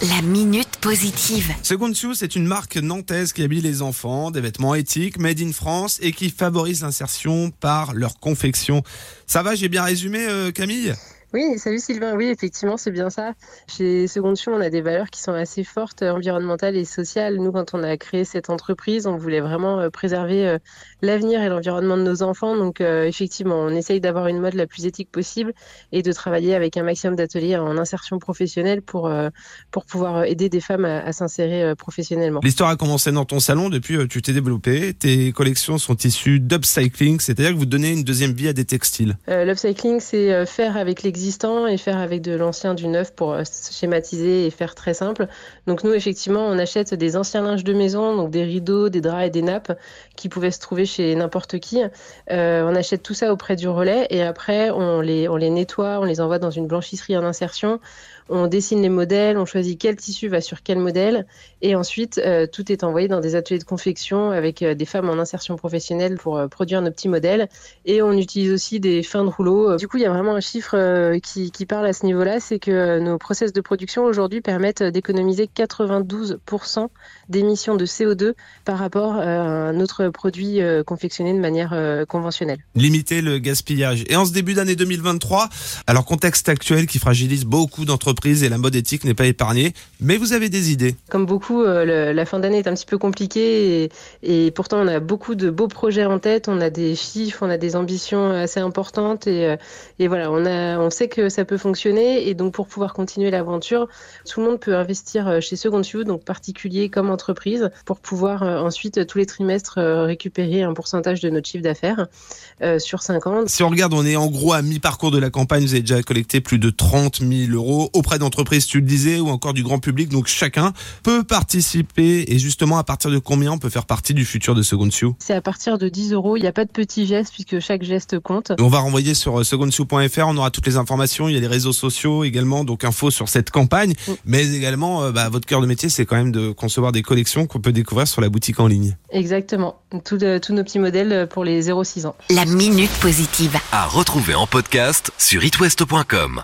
La minute positive. Second Shoe, c'est une marque nantaise qui habille les enfants, des vêtements éthiques, made in France et qui favorise l'insertion par leur confection. Ça va, j'ai bien résumé, euh, Camille? Oui, salut Sylvain. Oui, effectivement, c'est bien ça. Chez Seconde on a des valeurs qui sont assez fortes, euh, environnementales et sociales. Nous, quand on a créé cette entreprise, on voulait vraiment euh, préserver euh, l'avenir et l'environnement de nos enfants. Donc, effectivement, on essaye d'avoir une mode la plus éthique possible et de travailler avec un maximum d'ateliers en insertion professionnelle pour, pour pouvoir aider des femmes à, s'insérer professionnellement. L'histoire a commencé dans ton salon. Depuis, tu t'es développé. Tes collections sont issues d'upcycling, c'est-à-dire que vous donnez une deuxième vie à des textiles. L'upcycling, c'est faire avec les existant et faire avec de l'ancien du neuf pour euh, schématiser et faire très simple. Donc nous, effectivement, on achète des anciens linges de maison, donc des rideaux, des draps et des nappes qui pouvaient se trouver chez n'importe qui. Euh, on achète tout ça auprès du relais et après, on les, on les nettoie, on les envoie dans une blanchisserie en insertion on dessine les modèles, on choisit quel tissu va sur quel modèle, et ensuite euh, tout est envoyé dans des ateliers de confection avec des femmes en insertion professionnelle pour produire nos petits modèles. Et on utilise aussi des fins de rouleau. Du coup, il y a vraiment un chiffre qui, qui, parle à ce niveau-là, c'est que nos process de production aujourd'hui permettent d'économiser 92% d'émissions de CO2 par rapport à un autre produit confectionné de manière conventionnelle. Limiter le gaspillage. Et en ce début d'année 2023, alors contexte actuel qui fragilise beaucoup d'entreprises et la mode éthique n'est pas épargnée, mais vous avez des idées. Comme beaucoup, euh, la fin d'année est un petit peu compliquée et, pourtant on a beaucoup de beaux projets en tête, on a des chiffres, on a des ambitions assez importantes et, euh, et voilà, on, a, on sait que ça peut fonctionner et donc pour pouvoir continuer l'aventure, tout le monde peut investir euh, chez Second View, donc particulier comme entreprise, pour pouvoir ensuite tous les trimestres récupérer un pourcentage de notre chiffre d'affaires sur 5 ans. Si on regarde, on est en gros à mi-parcours de la campagne, vous avez déjà collecté plus de 30 000 euros auprès d'entreprises, tu le disais, ou encore du grand public. Donc chacun peut participer. Et justement, à partir de combien on peut faire partie du futur de Second Sioux C'est à partir de 10 euros. Il n'y a pas de petits gestes puisque chaque geste compte. On va renvoyer sur euh, secondsioux.fr. On aura toutes les informations. Il y a les réseaux sociaux également, donc info sur cette campagne. Mm. Mais également, euh, bah, votre cœur de métier, c'est quand même de concevoir des collections qu'on peut découvrir sur la boutique en ligne. Exactement. Euh, tous nos petits modèles pour les 0-6 ans. La minute positive. À retrouver en podcast sur itwest.com.